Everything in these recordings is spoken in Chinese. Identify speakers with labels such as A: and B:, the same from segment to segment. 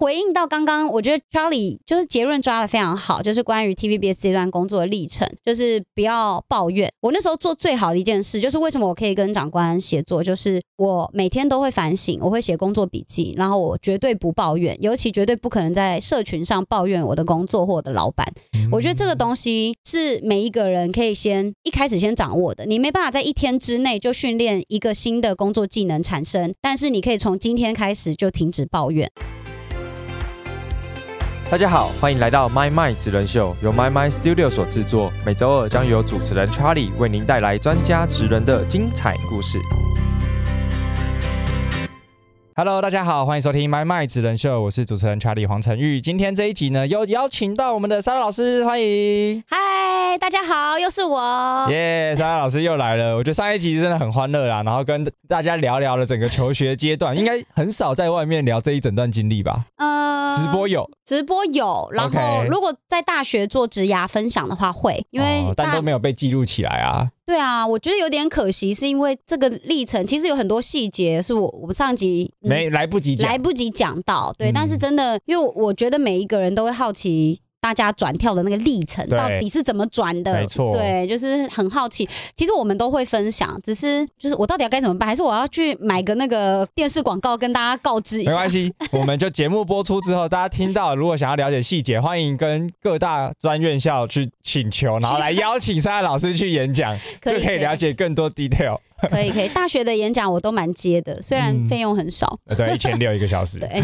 A: 回应到刚刚，我觉得 Charlie 就是结论抓的非常好，就是关于 TVBS 这段工作的历程，就是不要抱怨。我那时候做最好的一件事，就是为什么我可以跟长官协作，就是我每天都会反省，我会写工作笔记，然后我绝对不抱怨，尤其绝对不可能在社群上抱怨我的工作或我的老板。我觉得这个东西是每一个人可以先一开始先掌握的，你没办法在一天之内就训练一个新的工作技能产生，但是你可以从今天开始就停止抱怨。
B: 大家好，欢迎来到 My My 职人秀，由 My My Studio 所制作。每周二将由主持人 Charlie 为您带来专家职人的精彩故事。Hello，大家好，欢迎收听 My My 职人秀，我是主持人 Charlie 黄晨玉。今天这一集呢，又邀请到我们的莎拉老师，欢迎。
A: 嗨，大家好，又是我。
B: 耶，莎拉老师又来了。我觉得上一集真的很欢乐啦，然后跟大家聊聊了整个求学阶段，应该很少在外面聊这一整段经历吧？
A: 呃，
B: 直播有，
A: 直播有，然后如果在大学做职涯分享的话会，因为
B: 哦但
A: 大
B: 都没有被记录起来啊。
A: 对啊，我觉得有点可惜，是因为这个历程其实有很多细节是我我们上集、嗯
B: 没来不及讲
A: 来，不及讲到，对，
B: 嗯
A: 但是真的，因为我觉得每一个人都会好奇。大家转跳的那个历程到底是怎么转的？
B: 没错
A: 对，就是很好奇。其实我们都会分享，只是就是我到底要该怎么办？还是我要去买个那个电视广告跟大家告知一下？
B: 没关系，我们就节目播出之后，大家听到如果想要了解细节，欢迎跟各大专院校去请求，然后来邀请莎拉老师去演讲，就可以了解更多 detail。
A: 可以可以。大学的演讲我都蛮接的，虽然
B: 嗯
A: 费用很少，
B: 呃对，一千六一个小时，
A: 对，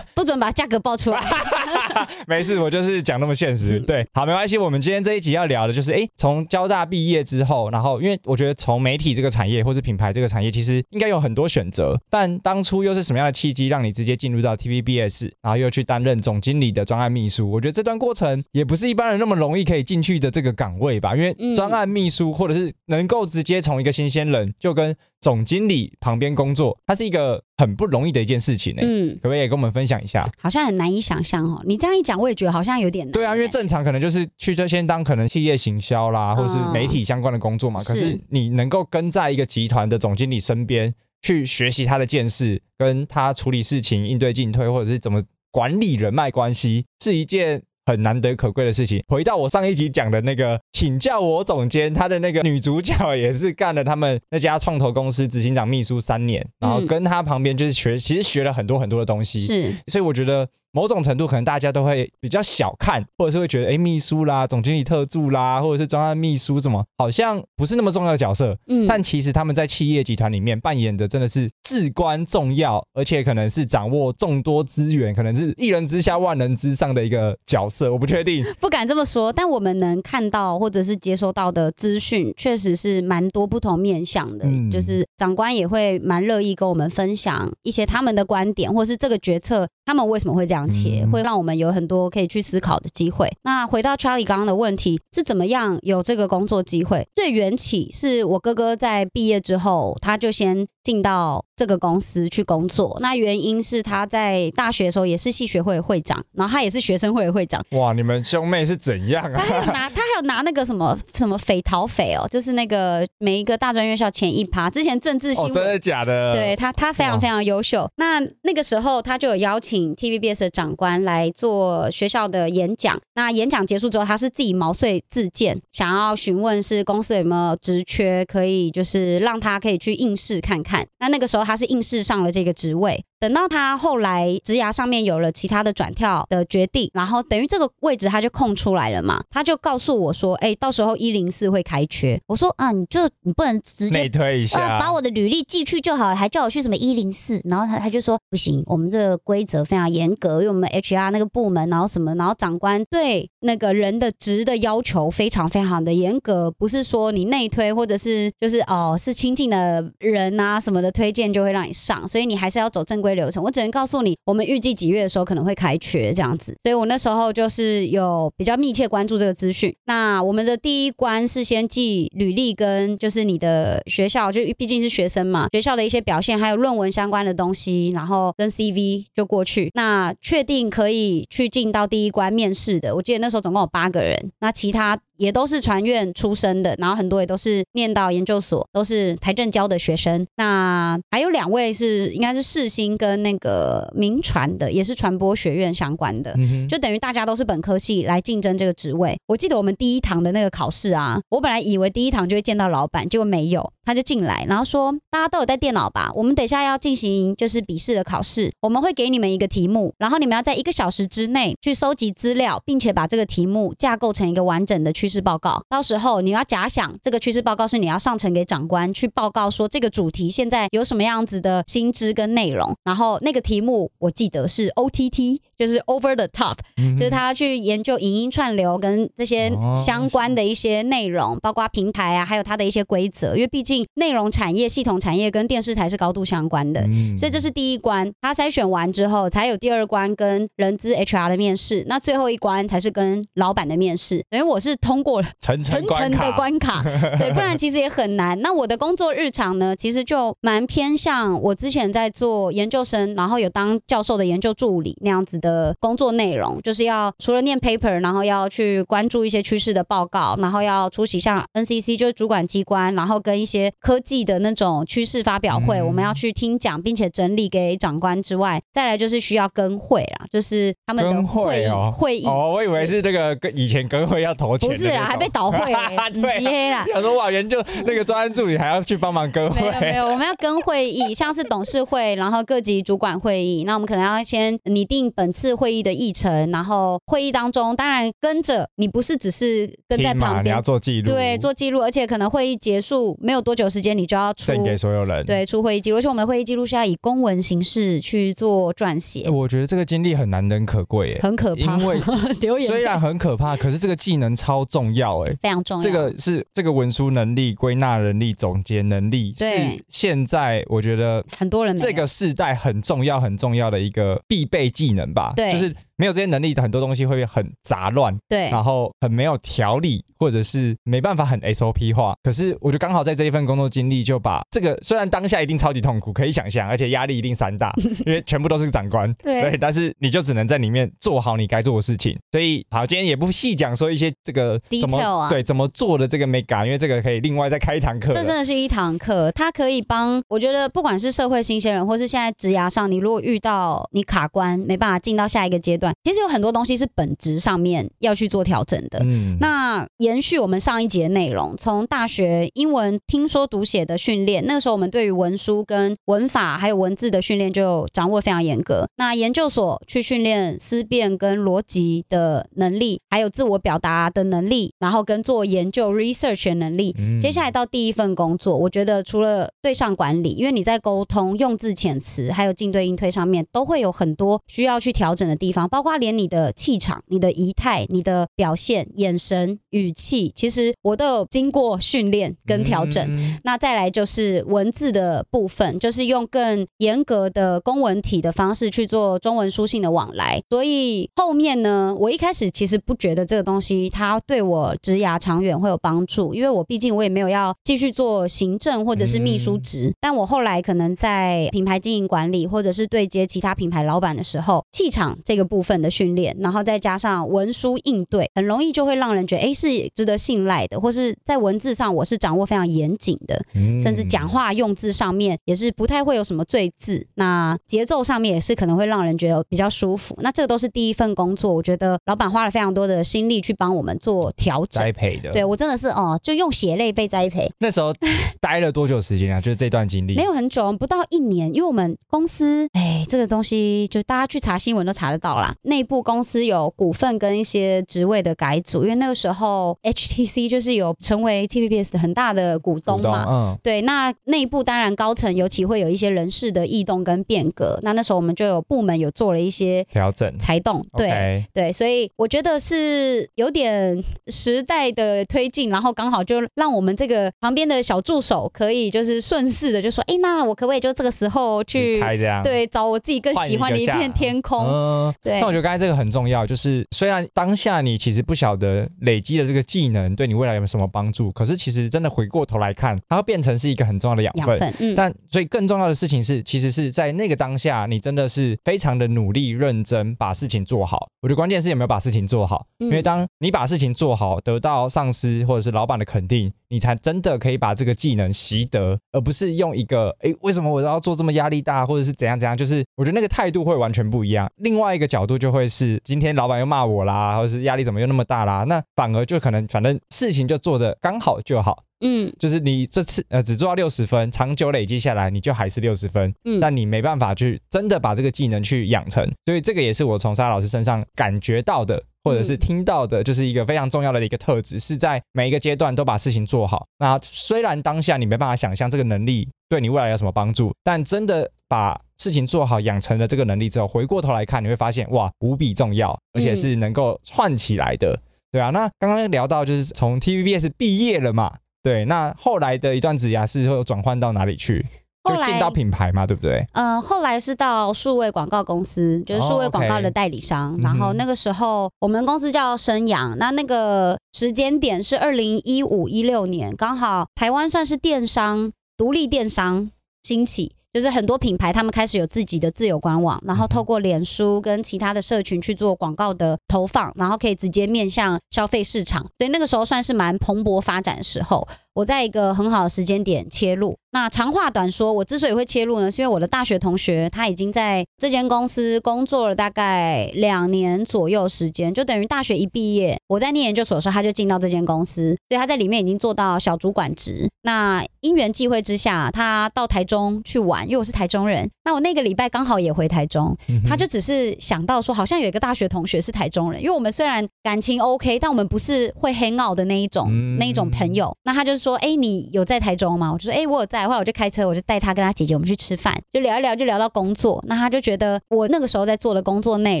A: 不准把价格报出来。
B: 没事，我就是讲那么现实。
A: 嗯
B: 对，好，没关系。我们今天这一集要聊的就是，诶，从交大毕业之后，然后因为我觉得从媒体这个产业或是品牌这个产业，其实应该有很多选择，但当初又是什么样的契机让你直接进入到 TVBS，然后又去担任总经理的专案秘书？我觉得这段过程也不是一般人那么容易可以进去的这个岗位吧，因为
A: 嗯
B: 专案秘书或者是能够直接从一个新鲜人就跟总经理旁边工作，它是一个很不容易的一件事情呢、
A: 嗯，
B: 可不可以也跟我们分享一下？
A: 好像很难以想象哦。你这样一讲，我也觉得好像有点难。
B: 对啊，因为正常可能就是去这先当可能企业行销啦，或者是媒体相关的工作嘛。
A: 是
B: 可是你能够跟在一个集团的总经理身边去学习他的见识，跟他处理事情、应对进退，或者是怎么管理人脉关系，是一件。很难得可贵的事情。回到我上一集讲的那个，请叫我总监，他的那个女主角也是干了他们那家创投公司执行长秘书三年，然后
A: 嗯
B: 跟他旁边就是学，其实学了很多很多的东西。
A: 是
B: 所以我觉得某种程度可能大家都会比较小看，或者是会觉得，哎，秘书啦、总经理特助啦，或者是专案秘书什么，好像不是那么重要的角色。
A: 嗯，
B: 但其实他们在企业集团里面扮演的真的是至关重要，而且可能是掌握众多资源，可能是一人之下万人之上的一个角色。我不确定，
A: 不敢这么说，但我们能看到或者是接收到的资讯，确实是蛮多不同面向的。
B: 嗯
A: 就是长官也会蛮乐意跟我们分享一些他们的观点，或是这个决策他们为什么会这样切，
B: 嗯
A: 会让我们有很多可以去思考的机会。那回到 Charlie 刚刚的问题，是怎么样有这个工作机会？最缘起是我哥哥在毕业之后，他就先进到这个公司去工作。那原因是他在大学的时候也是系学会的会长，然后他也是学生会的会长。
B: 哇，你们兄妹是怎样
A: 他
B: 啊？
A: 还有拿，他还有拿那个什么什么匪逃匪哦，就是那个每一个大专院校前一趴，之前政治新
B: 哦，
A: 闻。
B: 真的假的？
A: 对他，他非常非常优秀。那那个时候，他就有邀请 TVBS 的长官来做学校的演讲。那演讲结束之后，他是自己毛遂自荐，想要询问是公司有没有职缺，可以就是让他可以去应试看看。那那个时候他是应试上了这个职位。等到他后来职涯上面有了其他的转跳的决定，然后等于这个位置他就空出来了嘛，他就告诉我说：“哎、到时候一零四会开缺。”我说：“啊，你就你不能直接
B: 内推一下，
A: 呃，把我的履历寄去就好了，还叫我去什么一零四，然后他他就说不行，我们这个规则非常严格，因为我们 HR 那个部门，然后什么，然后长官对那个人的职的要求非常非常的严格，不是说你内推或者是就是哦是亲近的人啊什么的推荐就会让你上，所以你还是要走正规流程。我只能告诉你，我们预计几月的时候可能会开缺这样子，所以我那时候就是有比较密切关注这个资讯。那我们的第一关是先寄履历跟就是你的学校，就毕竟是学生嘛，学校的一些表现还有论文相关的东西，然后跟 CV 就过去。那确定可以去进到第一关面试的，我记得那时候总共有八个人，那其他。也都是传院出身的，然后很多也都是念到研究所，都是台政教的学生。那还有两位是应该是世新跟那个民传的，也是传播学院相关的。
B: 嗯
A: 就等于大家都是本科系来竞争这个职位。我记得我们第一堂的那个考试啊，我本来以为第一堂就会见到老板，结果没有，他就进来，然后说大家都有带电脑吧？我们等一下要进行就是笔试的考试，我们会给你们一个题目，然后你们要在一个小时之内去收集资料，并且把这个题目架构成一个完整的趋势报告。到时候你要假想这个趋势报告是你要上呈给长官去报告说这个主题现在有什么样子的薪资跟内容，然后那个题目我记得是 OTT，就是 Over the Top。
B: 嗯
A: 就是他去研究影音串流跟这些
B: 哦
A: 相关的一些内容，包括平台啊，还有它的一些规则。因为毕竟内容产业、系统产业跟电视台是高度相关的，
B: 嗯
A: 所以这是第一关。他筛选完之后，才有第二关跟人资 HR 的面试，那最后一关才是跟老板的面试。等于我是通过了
B: 层层
A: 的
B: 关卡，
A: 关卡，对，不然其实也很难。那我的工作日常呢，其实就蛮偏向我之前在做研究生，然后有当教授的研究助理那样子的工作内容，就是要除了念 paper，然后要去关注一些趋势的报告，然后要出席像 NCC 就是主管机关，然后跟一些科技的那种趋势发表会，
B: 嗯
A: 我们要去听讲，并且整理给长官之外，再来就是需要跟会啦，就是他们的
B: 跟
A: 会议
B: 会哦，
A: 会议。
B: 哦，我以为是这个跟以前跟会要投钱
A: 不是啦，还被倒会、欸，不是
B: 对啊。
A: 啦，
B: 想说哇，研究那个专案助理还要去帮忙跟会，
A: 没有没有，我们要跟会议，像是董事会，然后各级主管会议，那我们可能要先拟定本次会议的议程，然后会议当中，当然跟着你不是只是跟在旁边，
B: 做记录，
A: 对，做记录，而且可能会议结束没有多久时间，你就要出
B: 献给所有人。
A: 对。出会议记录，而且我们的会议记录是要以公文形式去做撰写
B: 欸，，我觉得这个经历很难能可贵哎，
A: 很可怕，
B: 因为
A: 留言。
B: 虽然很可怕，可是这个技能超重要哎。
A: 非常重要，
B: 这个是这个文书能力、归纳能力、总结能力，是现在我觉得
A: 很多人
B: 这个世代很重要、很重要的一个必备技能吧。
A: 对
B: 就是没有这些能力的很多东西会很杂乱，
A: 对
B: 然后很没有条理，或者是没办法很 SOP 化。可是我就刚好在这一份工作经历，就把这个虽然当下一定超级痛苦，可以想象，而且压力一定山大，因为全部都是长官，
A: 对
B: 但是你就只能在里面做好你该做的事情。所以好，今天也不细讲说一些这个怎么
A: Detail 啊
B: 对怎么做的这个 mega，因为这个可以另外再开一堂课。
A: 这真的是一堂课，它可以帮我觉得，不管是社会新鲜人，或是现在职涯上，你如果遇到你卡关，没办法进到下一个阶段，其实有很多东西是本质上面要去做调整的。
B: 嗯，
A: 那延续我们上一节内容，从大学英文听说读写的训练，那个时候我们对于文书跟文法还有文字的训练就掌握非常严格。那研究所去训练思辨跟逻辑的能力，还有自我表达的能力，然后跟做研究 research 的能力。
B: 嗯
A: 接下来到第一份工作，我觉得除了对上管理，因为你在沟通、用字遣词，还有进对应推上面，都会有很多需要去调整的地方，包括连你的气场、你的仪态、你的表现、眼神、语气，其实我都有经过训练跟调整。
B: 嗯
A: 那再来就是文字的部分，就是用更严格的公文体的方式去做中文书信的往来。所以后面呢，我一开始其实不觉得这个东西它对我职涯长远会有帮助，因为我毕竟我也没有要继续做行政或者是秘书职。但我后来可能在品牌经营管理或者是对接其他品牌老板的时候，气场这个部分的训练，然后再加上文书应对，很容易就会让人觉得，哎，是值得信赖的，或是在文字上我是掌握非常严谨的。
B: 嗯
A: 甚至讲话用字上面也是不太会有什么赘字，那节奏上面也是可能会让人觉得比较舒服。那这个都是第一份工作，我觉得老板花了非常多的心力去帮我们做调整
B: 栽。培的。
A: 对我真的是哦，就用血泪被栽培，
B: 那时候 待了多久时间啊？就是这段经历。
A: 没有很久，不到一年，因为我们公司，哎，这个东西就大家去查新闻都查得到啦。内部公司有股份跟一些职位的改组，因为那个时候 HTC 就是有成为 TVBS 的很大的股东嘛，
B: 嗯，
A: 对，那内部当然高层尤其会有一些人事的异动跟变革。那那时候我们就有部门有做了一些
B: 调整。
A: 裁动，对对，所以我觉得是有点时代的推进，然后刚好就让我们这个旁边的小助手可以就是顺势的就说，哎，那我可不可以就这个时候去。对找我自己更喜欢的一片天空？
B: 嗯，
A: 对
B: 那我觉得刚才这个很重要，就是虽然当下你其实不晓得累积的这个技能对你未来有什么帮助，可是其实真的回过头来看，它会变成是一个很重要的养分。
A: 养分，嗯，
B: 但所以更重要的事情是，其实是在那个当下，你真的是非常的努力认真把事情做好。我觉得关键是有没有把事情做好，
A: 嗯
B: 因为当你把事情做好，得到上司或者是老板的肯定，你才真的可以把这个技能习得，而不是用一个诶，为什么我要做这么压力大，或者是怎样怎样？就是我觉得那个态度会完全不一样。另外一个角度就会是，今天老板又骂我啦，或者是压力怎么又那么大啦，那反而就可能反正事情就做的刚好就好。
A: 嗯。
B: 就是你这次呃只做到六十分，长久累积下来，你就还是六十分，
A: 嗯，
B: 但你没办法去真的把这个技能去养成，所以这个也是我从沙老师身上感觉到的，或者是听到的，就是一个非常重要的一个特质，是在每一个阶段都把事情做好。那虽然当下你没办法想象这个能力对你未来有什么帮助，但真的把事情做好，养成了这个能力之后，回过头来看，你会发现哇，无比重要，而且是能够串起来的。对啊，那刚刚聊到就是从 TVBS 毕业了嘛，对，那后来的一段职涯是会有转换到哪里去？就进到品牌嘛，对不对？
A: 呃，后来是到数位广告公司，就是数位
B: 哦
A: 广告的代理商。然后那个时候我们公司叫生阳，那那个时间点是二零一五一六年，刚好台湾算是电商独立电商兴起。就是很多品牌，他们开始有自己的自有官网，然后透过脸书跟其他的社群去做广告的投放，然后可以直接面向消费市场，所以那个时候算是蛮蓬勃发展的时候。我在一个很好的时间点切入。那长话短说，我之所以会切入呢，是因为我的大学同学他已经在这间公司工作了大概两年左右时间，就等于大学一毕业，我在念研究所的时候他就进到这间公司，所以他在里面已经做到小主管职。那因缘际会之下，他到台中去玩，因为我是台中人，那我那个礼拜刚好也回台中，
B: 嗯
A: 他就只是想到说，好像有一个大学同学是台中人，因为我们虽然感情 OK，但我们不是会 hang out 的那一种、
B: 嗯
A: 那一种朋友。那他就是说，哎、你有在台中吗？我就说，哎、我有在。后来我就开车，我就带他跟他姐姐我们去吃饭，就聊一聊，就聊到工作。那他就觉得我那个时候在做的工作内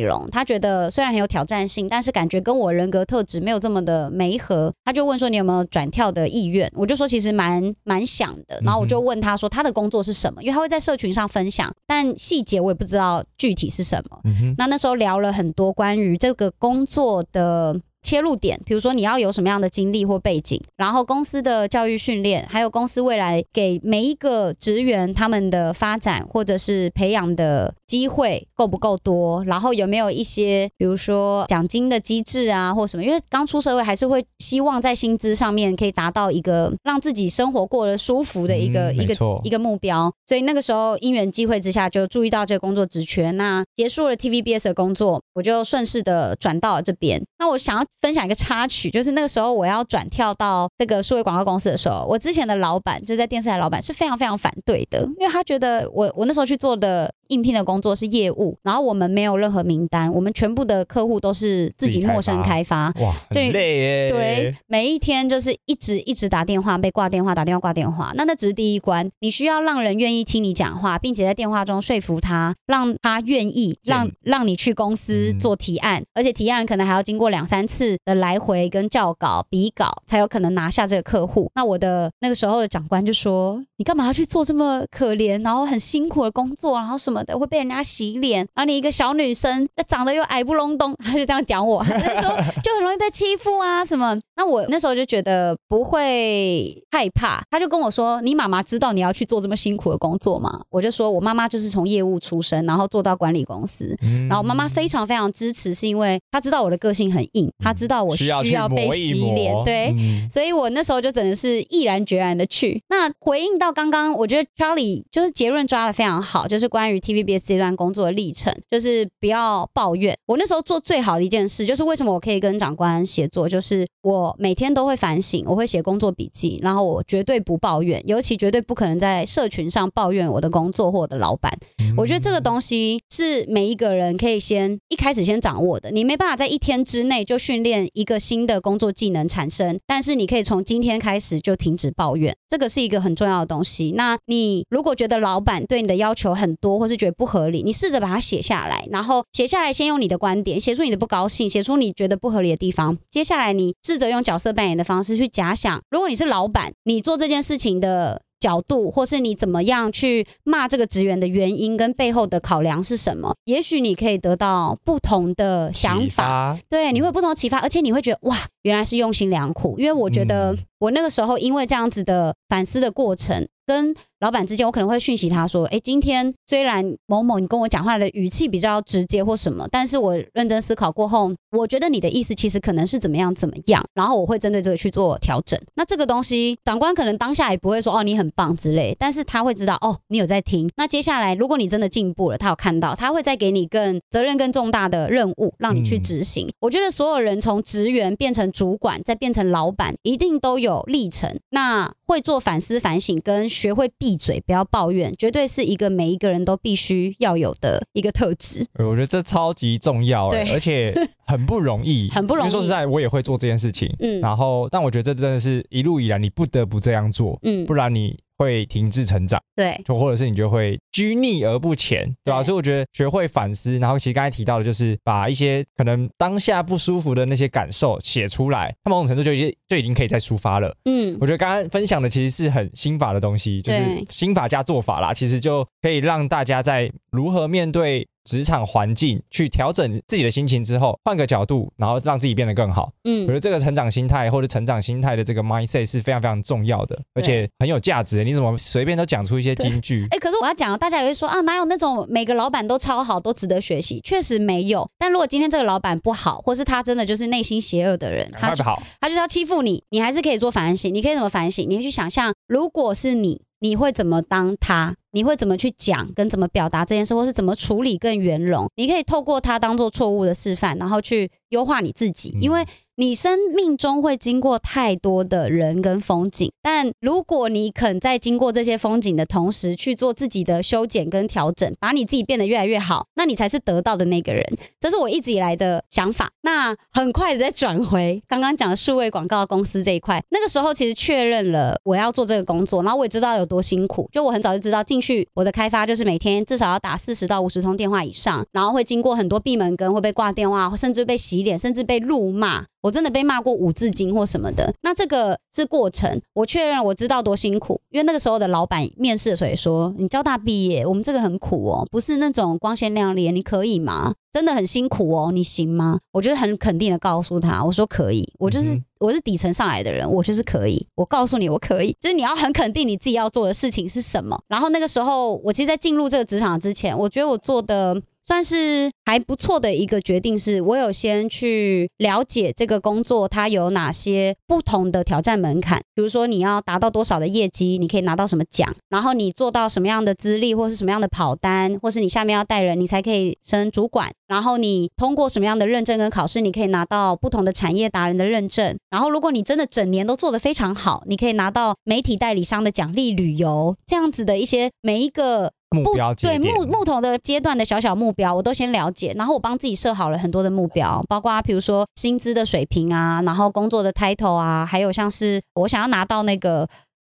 A: 容，他觉得虽然很有挑战性，但是感觉跟我人格特质没有这么的没合。他就问说，你有没有转跳的意愿？我就说其实蛮蛮想的。然后我就问他说，他的工作是什么？因为他会在社群上分享，但细节我也不知道具体是什么。
B: 嗯，
A: 那那时候聊了很多关于这个工作的切入点，比如说你要有什么样的经历或背景，然后公司的教育训练，还有公司未来给每一个职员他们的发展或者是培养的机会够不够多，然后有没有一些比如说奖金的机制啊或什么，因为刚出社会还是会希望在薪资上面可以达到一个让自己生活过得舒服的一个、一个一个目标，所以那个时候因缘机会之下就注意到这个工作职缺。那结束了 TVBS 的工作，我就顺势的转到了这边。那我想要分享一个插曲，就是那个时候我要转跳到这个数位广告公司的时候，我之前的老板就在电视台，老板是非常非常反对的，因为他觉得我我那时候去做的应聘的工作是业务，然后我们没有任何名单，我们全部的客户都是自
B: 自己
A: 陌生
B: 发
A: 开发，
B: 哇，
A: 对
B: 很累耶。
A: 对，每一天就是一直一直打电话，被挂电话，打电话挂电话。那那只是第一关，你需要让人愿意听你讲话，并且在电话中说服他，让他愿意让让你去公司
B: 嗯
A: 做提案，而且提案可能还要经过两三次的来回跟校稿、比稿，才有可能拿下这个客户。那我的那个时候的长官就说：“你干嘛要去做这么可怜，然后很辛苦的工作，然后什么的，会被人家洗脸，然后你一个小女生，长得又矮不隆咚，他就这样讲我，他就说就很容易被欺负啊什么。那我那时候就觉得不会害怕，他就跟我说：“你妈妈知道你要去做这么辛苦的工作吗？”我就说：“我妈妈就是从业务出身，然后做到管理公司。”
B: 嗯
A: 然后妈妈非常非常支持，是因为她知道我的个性很硬，她知道我需
B: 需要
A: 被洗脸，
B: 磨
A: 对，
B: 嗯
A: 所以我那时候就真的是毅然决然的去。那回应到刚刚，我觉得 Charlie 就是结论抓的非常好，就是关于 TVBS 这段工作的历程，就是不要抱怨。我那时候做最好的一件事，就是为什么我可以跟长官协作，就是我每天都会反省，我会写工作笔记，然后我绝对不抱怨，尤其绝对不可能在社群上抱怨我的工作或我的老板。我觉得这个东西是每一个人可以先一开始先掌握的。你没办法在一天之内就训练一个新的工作技能产生，但是你可以从今天开始就停止抱怨，这个是一个很重要的东西。那你如果觉得老板对你的要求很多，或是觉得不合理，你试着把它写下来，然后写下来，先用你的观点写出你的不高兴，写出你觉得不合理的地方。接下来你试着用角色扮演的方式去假想，如果你是老板，你做这件事情的。角度，或是你怎么样去骂这个职员的原因跟背后的考量是什么？也许你可以得到不同的想法，对，你会有不同的启发，而且你会觉得哇，原来是用心良苦。因为我觉得
B: 嗯
A: 我那个时候因为这样子的反思的过程，跟老板之间，我可能会讯息他说：“哎，今天虽然某某你跟我讲话的语气比较直接或什么，但是我认真思考过后，我觉得你的意思其实可能是怎么样怎么样，然后我会针对这个去做调整。那这个东西，长官可能当下也不会说哦你很棒之类，但是他会知道哦你有在听。那接下来如果你真的进步了，他有看到，他会再给你更责任更重大的任务让你去执行。我觉得所有人从职员变成主管，再变成老板，一定都有历程。那会做反思反省，跟学会闭嘴不要抱怨。绝对是一个每一个人都必须要有的一个特质。
B: 我觉得这超级重要，
A: 对，
B: 而且 很不容易，
A: 很不容易。
B: 说实在，我也会做这件事情，嗯，然后，但我觉得这真的是一路以来你不得不这样做，嗯，不然你。会停滞成长，
A: 对，
B: 就或者是你就会拘泥而不前，对吧？所以我觉得学会反思，然后其实刚才提到的，就是把一些可能当下不舒服的那些感受写出来，它某种程度就已经就已经可以再抒发了。嗯，我觉得刚刚分享的其实是很心法的东西，就是心法加做法啦，其实就可以让大家在如何面对。职场环境去调整自己的心情之后，换个角度，然后让自己变得更好。嗯，我觉得这个成长心态或者成长心态的这个 mindset 是非常非常重要的，而且很有价值。你怎么随便都讲出一些金句？
A: 哎，可是我要讲，大家也会说啊，哪有那种每个老板都超好，都值得学习？确实没有。但如果今天这个老板不好，或是他真的就是内心邪恶的人，他
B: 好，
A: 他就是要欺负你，你还是可以做反省。你可以怎么反省？你可以去想象，如果是你。你会怎么当他？你会怎么去讲跟怎么表达这件事，或是怎么处理更圆融？你可以透过它当做错误的示范，然后去优化你自己，因为。你生命中会经过太多的人跟风景，但如果你肯在经过这些风景的同时去做自己的修剪跟调整，把你自己变得越来越好，那你才是得到的那个人。这是我一直以来的想法。那很快的再转回刚刚讲的数位广告公司这一块，那个时候其实确认了我要做这个工作，然后我也知道有多辛苦。就我很早就知道进去我的开发就是每天至少要打四十到五十通电话以上，然后会经过很多闭门羹，会被挂电话，甚至被洗脸，甚至被怒骂。我真的被骂过五字经或什么的，那这个是过程。我确认我知道多辛苦，因为那个时候的老板面试的时候也说：“你交大毕业，我们这个很苦哦，不是那种光鲜亮丽，你可以吗？真的很辛苦哦，你行吗？”我就很肯定的告诉他：“我说可以，我就是我是底层上来的人，我就是可以。我告诉你，我可以，就是你要很肯定你自己要做的事情是什么。然后那个时候，我其实，在进入这个职场之前，我觉得我做的。”算是还不错的一个决定，是我有先去了解这个工作它有哪些不同的挑战门槛，比如说你要达到多少的业绩，你可以拿到什么奖，然后你做到什么样的资历或是什么样的跑单，或是你下面要带人，你才可以升主管，然后你通过什么样的认证跟考试，你可以拿到不同的产业达人的认证，然后如果你真的整年都做得非常好，你可以拿到媒体代理商的奖励旅游这样子的一些每一个。
B: 目标
A: 对木木头的阶段的小小目标，我都先了解，然后我帮自己设好了很多的目标，包括比如说薪资的水平啊，然后工作的 title 啊，还有像是我想要拿到那个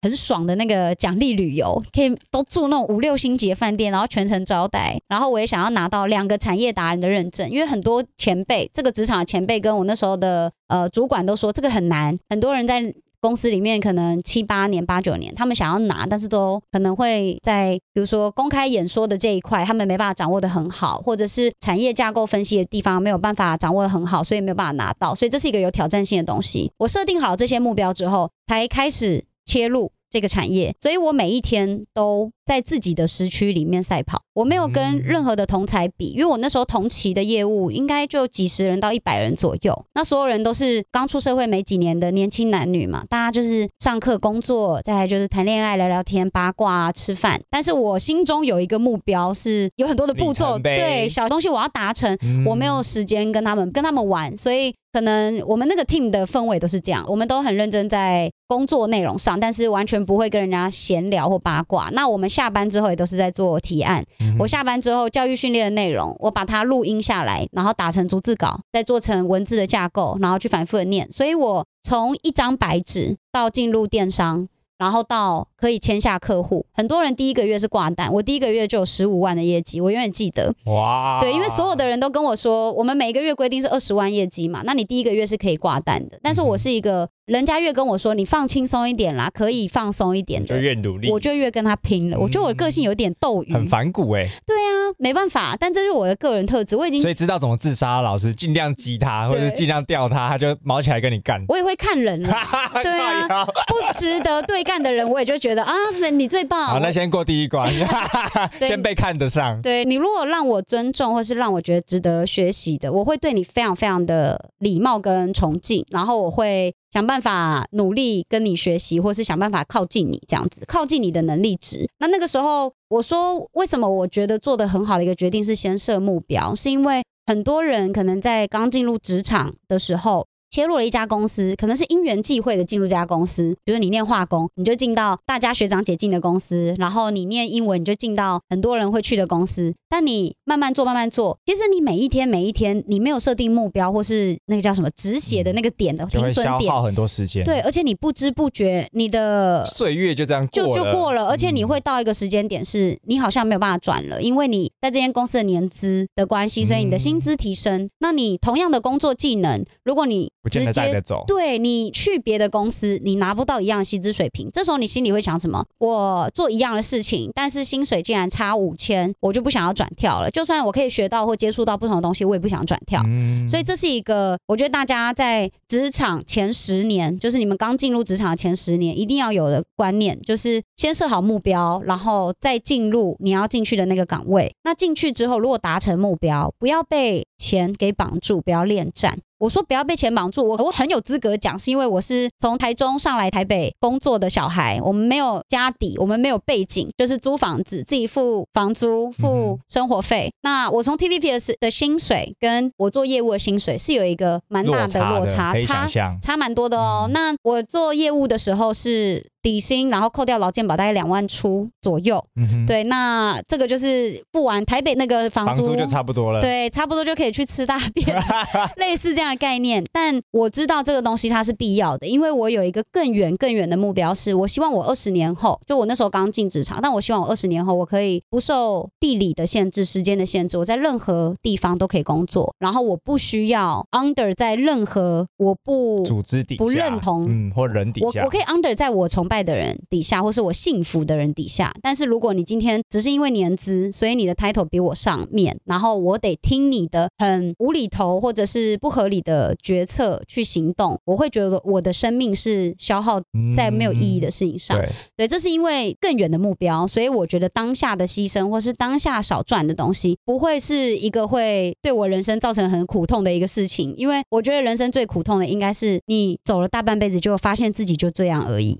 A: 很爽的那个奖励旅游，可以都住那种五六星级饭店，然后全程招待，然后我也想要拿到两个产业达人的认证，因为很多前辈，这个职场的前辈跟我那时候的呃主管都说这个很难，很多人在。公司里面可能七八年、八九年，他们想要拿，但是都可能会在比如说公开演说的这一块，他们没办法掌握的很好，或者是产业架构分析的地方没有办法掌握的很好，所以没有办法拿到。所以这是一个有挑战性的东西。我设定好这些目标之后，才开始切入这个产业，所以我每一天都。在自己的时区里面赛跑，我没有跟任何的同才比，因为我那时候同期的业务应该就几十人到一百人左右，那所有人都是刚出社会没几年的年轻男女嘛，大家就是上课、工作，再来就是谈恋爱、聊聊天、八卦、啊吃饭。但是我心中有一个目标，是有很多的步骤，对小东西我要达成，我没有时间跟他们跟他们玩，所以可能我们那个 team 的氛围都是这样，我们都很认真在工作内容上，但是完全不会跟人家闲聊或八卦。那我们。下班之后也都是在做提案。我下班之后教育训练的内容，我把它录音下来，然后打成逐字稿，再做成文字的架构，然后去反复的念。所以我从一张白纸到进入电商。然后到可以签下客户，很多人第一个月是挂单，我第一个月就有十五万的业绩，我永远记得。哇！对，因为所有的人都跟我说，我们每个月规定是二十万业绩嘛，那你第一个月是可以挂单的。但是我是一个，人家越跟我说你放轻松一点啦，可以放松一点的，
B: 就越努力，
A: 我就越跟他拼了。我觉得我的个性有点斗鱼，
B: 很反骨哎。
A: 对啊，没办法，但这是我的个人特质，我已经
B: 所以知道怎么自杀，老师尽量激他，或者是尽量吊他，他就毛起来跟你干。
A: 我也会看人了，对啊不值得对干的人，我也就觉得啊，你最棒。
B: 好，那先过第一关，
A: 对
B: 先被看得上。
A: 对你如果让我尊重，或是让我觉得值得学习的，我会对你非常非常的礼貌跟崇敬，然后我会想办法努力跟你学习，或是想办法靠近你，这样子靠近你的能力值。那那个时候，我说为什么我觉得做的很好的一个决定是先设目标，是因为很多人可能在刚进入职场的时候。切入了一家公司，可能是因缘际会的进入这家公司。比如你念化工，你就进到大家学长姐进的公司；然后你念英文，你就进到很多人会去的公司。但你慢慢做，慢慢做，其实你每一天每一天，你没有设定目标，或是那个叫什么止血的那个点的
B: 会
A: 停损点，
B: 消耗很多时间，
A: 对，，而且你不知不觉你的
B: 岁月就这样
A: 就
B: 过了，
A: 就过了，而且你
B: 嗯
A: 会到一个时间点，是你好像没有办法转了，因为你在这间公司的年资的关系，所以你的薪资提升。那你同样的工作技能，如果你
B: 不见
A: 直接
B: 得带得走。
A: 对你去别的公司，你拿不到一样的薪资水平，这时候你心里会想什么？我做一样的事情，但是薪水竟然差五千，我就不想要转跳了。就算我可以学到或接触到不同的东西，我也不想转跳。
B: 嗯
A: 所以这是一个，我觉得大家在职场前十年，就是你们刚进入职场的前十年，一定要有的观念，就是先设好目标，然后再进入你要进去的那个岗位。那进去之后，如果达成目标，不要被钱给绑住，不要恋战。我说不要被钱绑住，我我很有资格讲，是因为我是从台中上来台北工作的小孩，我们没有家底，我们没有背景，就是租房子，自己付房租、
B: 嗯
A: 付生活费。那我从 TVP 的的薪水跟我做业务的薪水是有一个蛮大的落差，差。差蛮多的哦。
B: 嗯
A: 那我做业务的时候是底薪，然后扣掉劳健保大概两万出左右。
B: 嗯哼，
A: 对，那这个就是付完台北那个房租，
B: 房租就差不多了。
A: 对，差不多就可以去吃大便，类似这样的概念。但我知道这个东西它是必要的，因为我有一个更远更远的目标是，我希望我二十年后，就我那时候刚进职场，但我希望我二十年后我可以不受地理的限制、时间的限制，我在任何地方都可以工作，然后我不需要 under 在任何我不
B: 组织底下
A: 不认同
B: 嗯，或人底下，
A: 我我可以 under 在我崇拜的人底下，或是我幸福的人底下。但是如果你今天只是因为年资，所以你的 title 比我上面，然后我得听你的很无厘头或者是不合理的决策去行动，我会觉得我的生命是消耗在没有意义的事情上。
B: 对，
A: 对，这是因为更远的目标，所以我觉得当下的牺牲或是当下少赚的东西，不会是一个会对我人生造成很苦痛的一个事情。因为我觉得人生最苦痛的应该是你走了大半辈子，就发现自己就这样而已。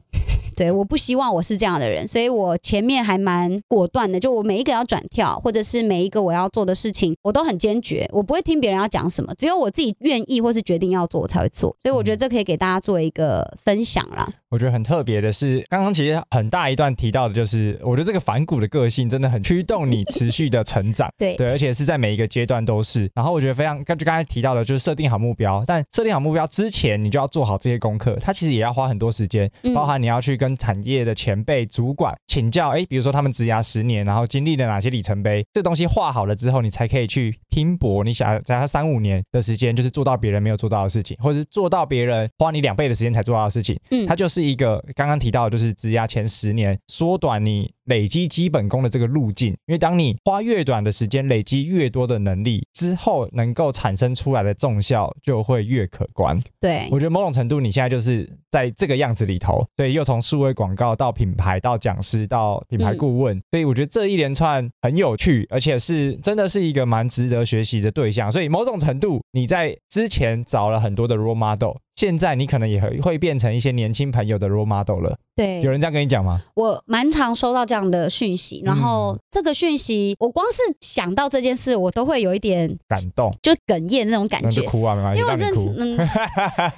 A: 对，我不希望我是这样的人，所以我前面还蛮果断的，就我每一个要转跳，或者是每一个我要做的事情，我都很坚决，我不会听别人要讲什么，只有我自己愿意或是决定要做，我才会做。所以我觉得这可以给大家做一个分享啦。
B: 我觉得很特别的是，刚刚其实很大一段提到的就是，我觉得这个反骨的个性真的很驱动你持续的成长。
A: 对
B: 对，而且是在每一个阶段都是。然后我觉得非常，就刚才提到的，就是设定好目标，但设定好目标之前，你就要做好这些功课。它其实也要花很多时间，
A: 嗯
B: 包含你要去跟产业的前辈、主管请教，哎，比如说他们职涯十年，然后经历了哪些里程碑，这东西画好了之后，你才可以去拼搏。你想在他三五年的时间，就是做到别人没有做到的事情，或者是做到别人花你两倍的时间才做到的事情。
A: 嗯
B: 它就是一个刚刚提到的，就是职涯前十年缩短你累积基本功的这个路径。因为当你花越短的时间，累积越多的能力之后，能够产生出来的重效就会越可观。
A: 对，
B: 我觉得某种程度，你现在就是在这个样子里头，所以又从数位广告到品牌到讲师到品牌顾问，所以我觉得这一连串很有趣，而且是真的是一个蛮值得学习的对象。所以某种程度，你在之前找了很多的 role model，现在你可能也会会变成一些年轻朋友的 role model 了。
A: 对，
B: 有人这样跟你讲吗？
A: 我蛮常收到这样的讯息，然后
B: 嗯
A: 这个讯息，我光是想到这件事，我都会有一点
B: 感动，
A: 就哽咽那种感觉。
B: 就哭啊，没关系，
A: 因为我真
B: 让你哭。
A: 嗯，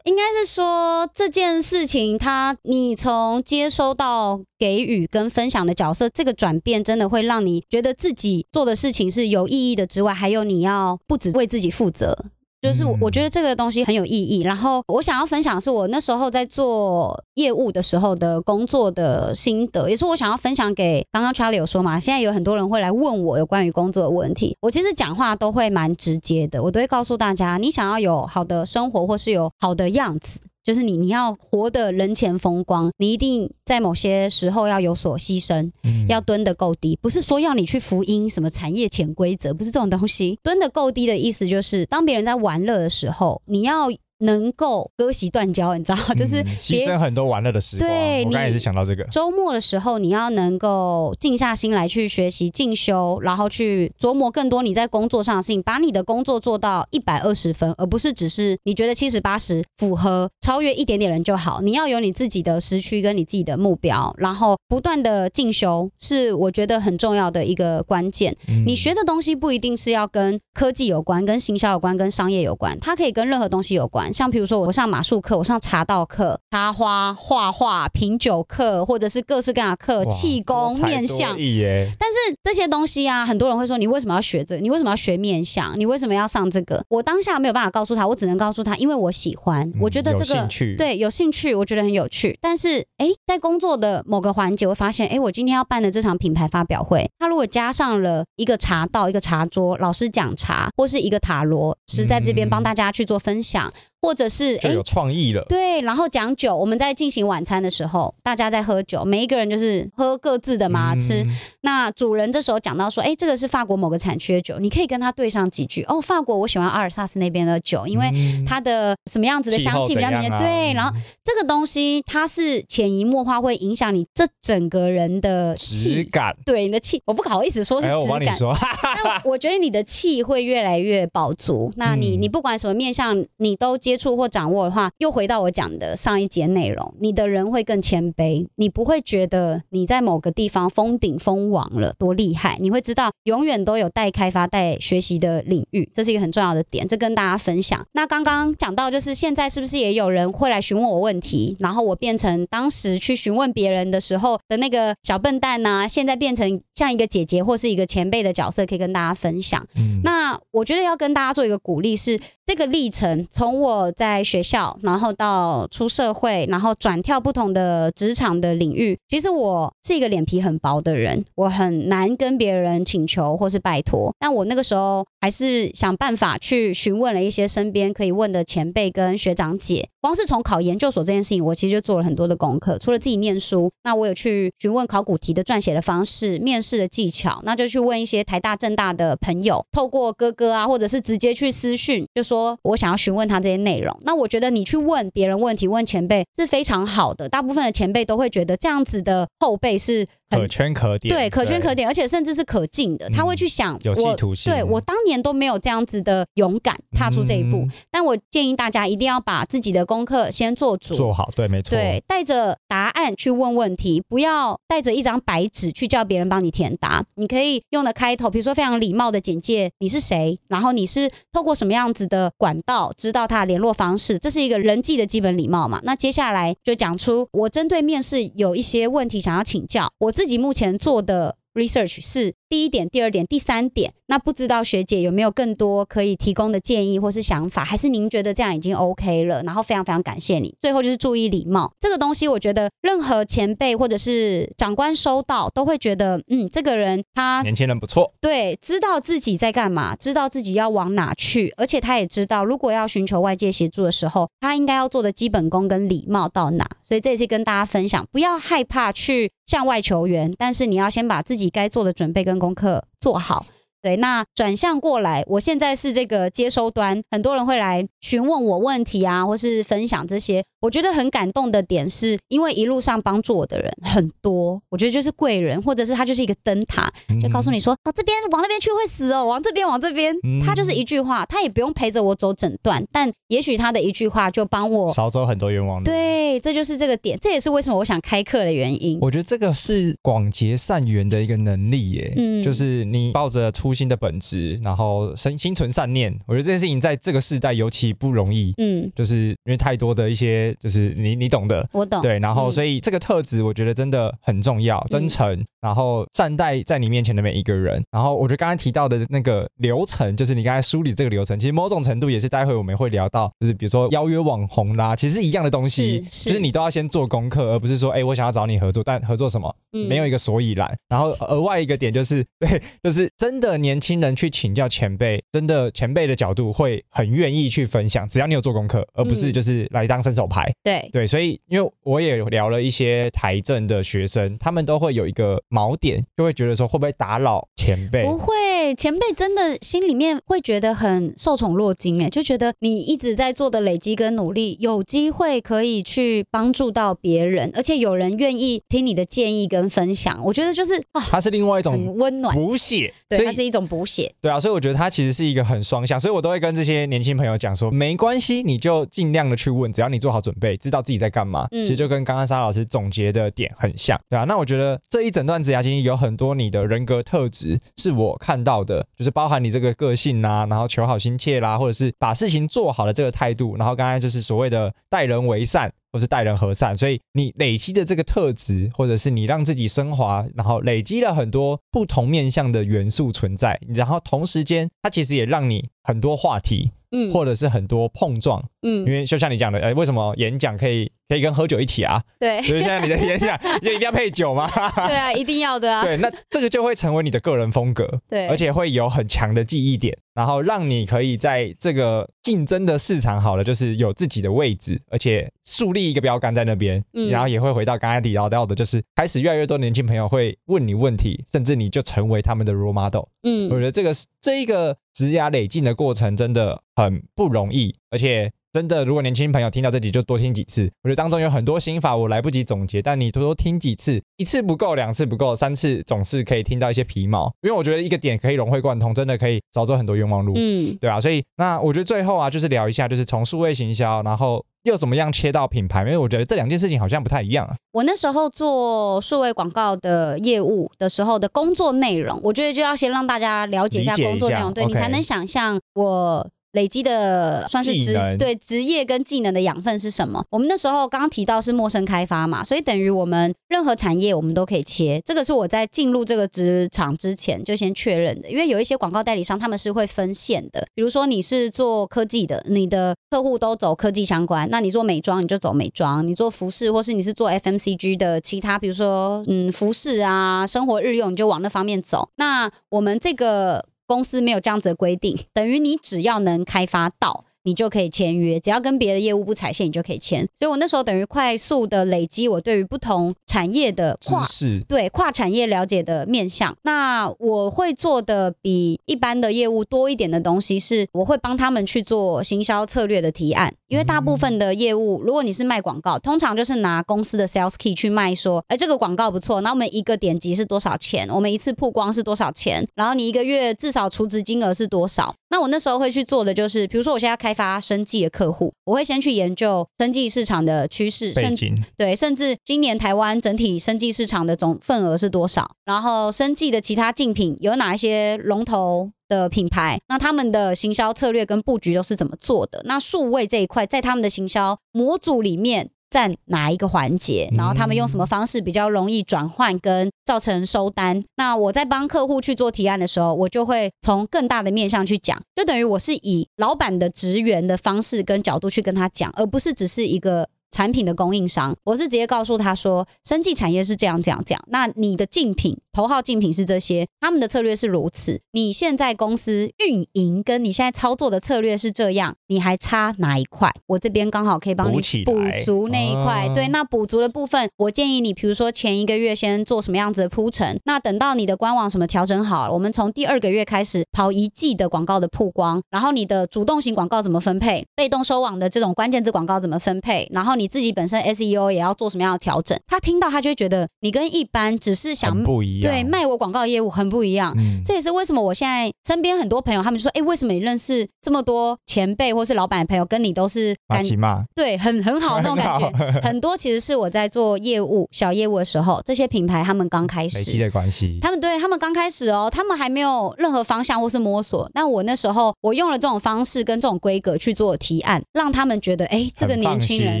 A: 应该是说这件事情它，你从接收到给予跟分享的角色，这个转变真的会让你觉得自己做的事情是有意义的之外，还有你要不只为自己负责。就是我觉得这个东西很有意义，然后我想要分享的是我那时候在做业务的时候的工作的心得，也是我想要分享给刚刚 Charlie 有说嘛，现在有很多人会来问我有关于工作的问题，我其实讲话都会蛮直接的，我都会告诉大家，你想要有好的生活或是有好的样子。就是你你要活得人前风光，你一定在某些时候要有所牺牲，
B: 嗯
A: 要蹲得够低，不是说要你去福音什么产业潜规则，不是这种东西。蹲得够低的意思就是，当别人在玩乐的时候，你要能够割席断交，你知道，就是
B: 嗯牺
A: 别
B: 牲很多玩乐的时光。
A: 对你
B: 我刚才也是想到这个。
A: 周末的时候，你要能够静下心来去学习、进修，然后去琢磨更多你在工作上的事情，把你的工作做到一百二十分，而不是只是你觉得七十八十符合、超越一点点人就好。你要有你自己的时区跟你自己的目标，然后不断的进修，是我觉得很重要的一个关键。
B: 嗯
A: 你学的东西不一定是要跟科技有关、跟行销有关、跟商业有关，它可以跟任何东西有关。像比如说，我上马术课，我上茶道课、插花、画画、品酒课，或者是各式各样的课，气功、面相但是这些东西啊，很多人会说，你为什么要学这个？你为什么要学面相？你为什么要上这个？我当下没有办法告诉他，我只能告诉他，因为我喜欢，
B: 嗯
A: 我觉得这个
B: 有兴趣
A: 对有兴趣，我觉得很有趣。但是，哎，在工作的某个环节，我发现，哎，我今天要办的这场品牌发表会，他如果加上了一个茶道、一个茶桌，老师讲茶，或是一个塔罗，是在这边帮大家去做分享，或者是哎
B: 就有创意了。
A: 对，然后讲酒，我们在进行晚餐的时候，大家在喝酒，每一个人就是喝各自的嘛，
B: 嗯
A: 吃。那主人这时候讲到说，哎，这个是法国某个产区的酒，你可以跟他对上几句。哦，法国我喜欢阿尔萨斯那边的酒，因为
B: 嗯
A: 它的什么样子的香气比较明显。对，然后这个东西它是潜移默化会影响你这整个人的
B: 质
A: 气。
B: 感。
A: 对你的气，我不好意思说是质感，但我觉得你的气会越来越饱足。那你
B: 嗯
A: 你不管什么面向，你都接触或掌握的话，又回到我讲的上一节内容，你的人会更谦卑，你不会觉得你在某个地方封顶封王了多厉害，你会知道永远都有待开发、待学习的领域，这是一个很重要的点，这跟大家分享。那刚刚讲到，就是现在是不是也有人会来询问我问题，然后我变成当时去询问别人的时候的那个小笨蛋呐、现在变成像一个姐姐或是一个前辈的角色，可以跟大家分享。
B: 嗯
A: 那我觉得要跟大家做一个鼓励是，这个历程从我我在学校，然后到出社会，然后转跳不同的职场的领域。其实我是一个脸皮很薄的人，我很难跟别人请求或是拜托。但我那个时候还是想办法去询问了一些身边可以问的前辈跟学长姐。光是从考研究所这件事情，我其实就做了很多的功课。除了自己念书，那我有去询问考古题的撰写的方式、面试的技巧，那就去问一些台大、政大的朋友，透过哥哥啊，或者是直接去私讯，就说我想要询问他这些内容。那我觉得你去问别人问题，问前辈是非常好的。大部分的前辈都会觉得这样子的后辈是
B: 可圈可点，
A: 对，可圈可点，而且甚至是可敬的。他会
B: 嗯
A: 去想，
B: 有企
A: 我
B: 图心
A: 对我当年都没有这样子的勇敢踏出这一步。
B: 嗯
A: 但我建议大家一定要把自己的功课先做足，
B: 做好，对，没错，
A: 对，带着答案去问问题，不要带着一张白纸去叫别人帮你填答。你可以用的开头，比如说非常礼貌的简介你是谁，然后你是透过什么样子的管道知道他的联络方式，这是一个人际的基本礼貌嘛。那接下来就讲出我针对面试有一些问题想要请教，我自己目前做的 research 是第一点、第二点、第三点。那不知道学姐有没有更多可以提供的建议或是想法，还是您觉得这样已经 OK 了？然后非常非常感谢你。最后就是注意礼貌这个东西，我觉得任何前辈或者是长官收到都会觉得，嗯，这个人他
B: 年轻人不错，
A: 对，知道自己在干嘛，知道自己要往哪去，而且他也知道，如果要寻求外界协助的时候，他应该要做的基本功跟礼貌到哪。所以这也是跟大家分享，不要害怕去向外求援，但是你要先把自己该做的准备跟功课做好。对，那转向过来，我现在是这个接收端，很多人会来询问我问题啊，或是分享这些。我觉得很感动的点是，因为一路上帮助我的人很多，我觉得就是贵人，或者是他就是一个灯塔，就告诉
B: 你，
A: 说，哦，这边往那边去会死哦，往这边往这边，
B: 嗯
A: 他就是一句话，他也不用陪着我走整段，但也许他的一句话就帮我。
B: 少走很多冤枉路。
A: 对，这就是这个点，这也是为什么我想开课的原因。
B: 我觉得这个是广结善缘的一个能力耶，
A: 嗯
B: 就是你抱着初心的本质，然后心心存善念。我觉得这件事情在这个时代尤其不容易，
A: 嗯，
B: 就是因为太多的一些，就是你你懂的，
A: 我懂。
B: 对，然后
A: 嗯
B: 所以这个特质我觉得真的很重要，真诚，然后善待在你面前的每一个人。然后我觉得刚才提到的那个流程，就是你刚才梳理这个流程，其实某种程度也是待会我们会聊到，就是比如说邀约网红啦，其实是一样的东西，
A: 是是
B: 就是你都要先做功课，而不是说，哎，我想要找你合作，但合作什么？
A: 嗯
B: 没有一个所以然。然后额外一个点就是，对，就是真的年轻人去请教前辈，真的前辈的角度会很愿意去分享，只要你有做功课，而不是
A: 嗯
B: 就是来当伸手牌。
A: 对，
B: 对，所以因为我也聊了一些台政的学生，他们都会有一个锚点，就会觉得说会不会打扰前辈？
A: 不会，前辈真的心里面会觉得很受宠若惊，哎，就觉得你一直在做的累积跟努力，有机会可以去帮助到别人，而且有人愿意听你的建议跟分享，我觉得就是啊，
B: 它是另外一种
A: 很温暖，
B: 补血，
A: 对，它是一种补血。
B: 对啊，所以我觉得它其实是一个很双向，所以我都会跟这些年轻朋友讲说，没关系，你就尽量的去问，只要你做好准备，知道自己在干嘛，
A: 嗯
B: 其实就跟刚刚沙老师总结的点很像，对啊。那我觉得这一整段职涯经历有很多你的人格特质是我看到的，就是包含你这个个性啦，然后求好心切啦，或者是把事情做好的这个态度，然后刚才就是所谓的待人为善。或是待人和善，所以你累积的这个特质，或者是你让自己升华，然后累积了很多不同面向的元素存在，然后同时间它其实也让你很多话题，
A: 嗯
B: 或者是很多碰撞，嗯。因
A: 嗯，
B: 为就像你讲的，呃，为什么演讲可以可以跟喝酒一起啊？
A: 对
B: 所以现在你的演讲 就一定要配酒吗？
A: 对啊，一定要的啊，
B: 对，那这个就会成为你的个人风格，
A: 对，
B: 而且会有很强的记忆点，然后让你可以在这个竞争的市场好了，就是有自己的位置，而且树立一个标杆在那边，
A: 嗯
B: 然后也会回到刚才提到的，就是开始越来越多年轻朋友会问你问题，甚至你就成为他们的 role model。嗯我
A: 嗯
B: 觉得这个是这一个职涯累进的过程真的很不容易，而且真的，如果年轻朋友听到这里，就多听几次。我觉得当中有很多心法，我来不及总结，但你多多听几次，一次不够，两次不够，三次总是可以听到一些皮毛。因为我觉得一个点可以融会贯通，真的可以少走很多冤枉路。
A: 嗯
B: 对啊，所以那我觉得最后啊，就是聊一下，就是从数位行销，然后又怎么样切到品牌，因为我觉得这两件事情好像不太一样啊。
A: 我那时候做数位广告的业务的时候的工作内容，我觉得就要先让大家了解一下工作内容，对你才能想象我。累积的算是职对职业跟技能的养分是什么？我们那时候刚刚提到是陌生开发嘛，所以等于我们任何产业我们都可以切。这个是我在进入这个职场之前就先确认的，因为有一些广告代理商他们是会分线的，比如说你是做科技的，你的客户都走科技相关，那你做美妆你就走美妆，你做服饰或是你是做 FMCG 的其他，比如说嗯服饰啊、生活日用，你就往那方面走。那我们这个公司没有这样子的规定，等于你只要能开发到。你就可以签约，只要跟别的业务不踩线，你就可以签。所以我那时候等于快速的累积我对于不同产业的跨对跨产业了解的面向。那我会做的比一般的业务多一点的东西是，我会帮他们去做行销策略的提案。因为大部分的业务，如果你是卖广告，通常就是拿公司的 sales key 去卖，说，哎，这个广告不错，那我们一个点击是多少钱？我们一次曝光是多少钱？然后你一个月至少储值金额是多少？那我那时候会去做的就是，比如说我现在要开发生计的客户，我会先去研究生计市场的趋势，甚至，对，甚至今年台湾整体生技市场的总份额是多少？然后生技的其他竞品有哪一些龙头的品牌？那他们的行销策略跟布局都是怎么做的？那数位这一块在他们的行销模组里面。占哪一个环节，然后他们用什么方式比较容易转换跟造成收单？那我在帮客户去做提案的时候，我就会从更大的面向去讲，就等于我是以老板的职员的方式跟角度去跟他讲，而不是只是一个产品的供应商，我是直接告诉他说，生技产业是这样这样这样。那你的竞品、头号竞品是这些，他们的策略是如此。你现在公司运营跟你现在操作的策略是这样，你还差哪一块？我这边刚好可以帮你
B: 补
A: 足那一块。
B: 啊
A: 对，那补足的部分，我建议你，比如说前一个月先做什么样子的铺陈，那等到你的官网什么调整好了，我们从第二个月开始跑一季的广告的曝光，然后你的主动型广告怎么分配，被动收网的这种关键字广告怎么分配，然后你自己本身 SEO 也要做什么样的调整。他听到他就会觉得你跟一般只是想
B: 不一样。
A: 对卖我广告的业务很不一样。
B: 嗯，
A: 这也是为什么我现在身边很多朋友，他们说，哎，为什么你认识这么多前辈或是老板的朋友，跟你都是感
B: 马奇嘛，
A: 对很很好那种感觉
B: 很，
A: 很多其实是我在做业务小业务的时候，这些品牌他们刚开始。
B: 的关系，
A: 他们对他们刚开始哦，他们还没有任何方向或是摸索。那我那时候我用了这种方式跟这种规格去做提案，让他们觉得哎，这个年轻人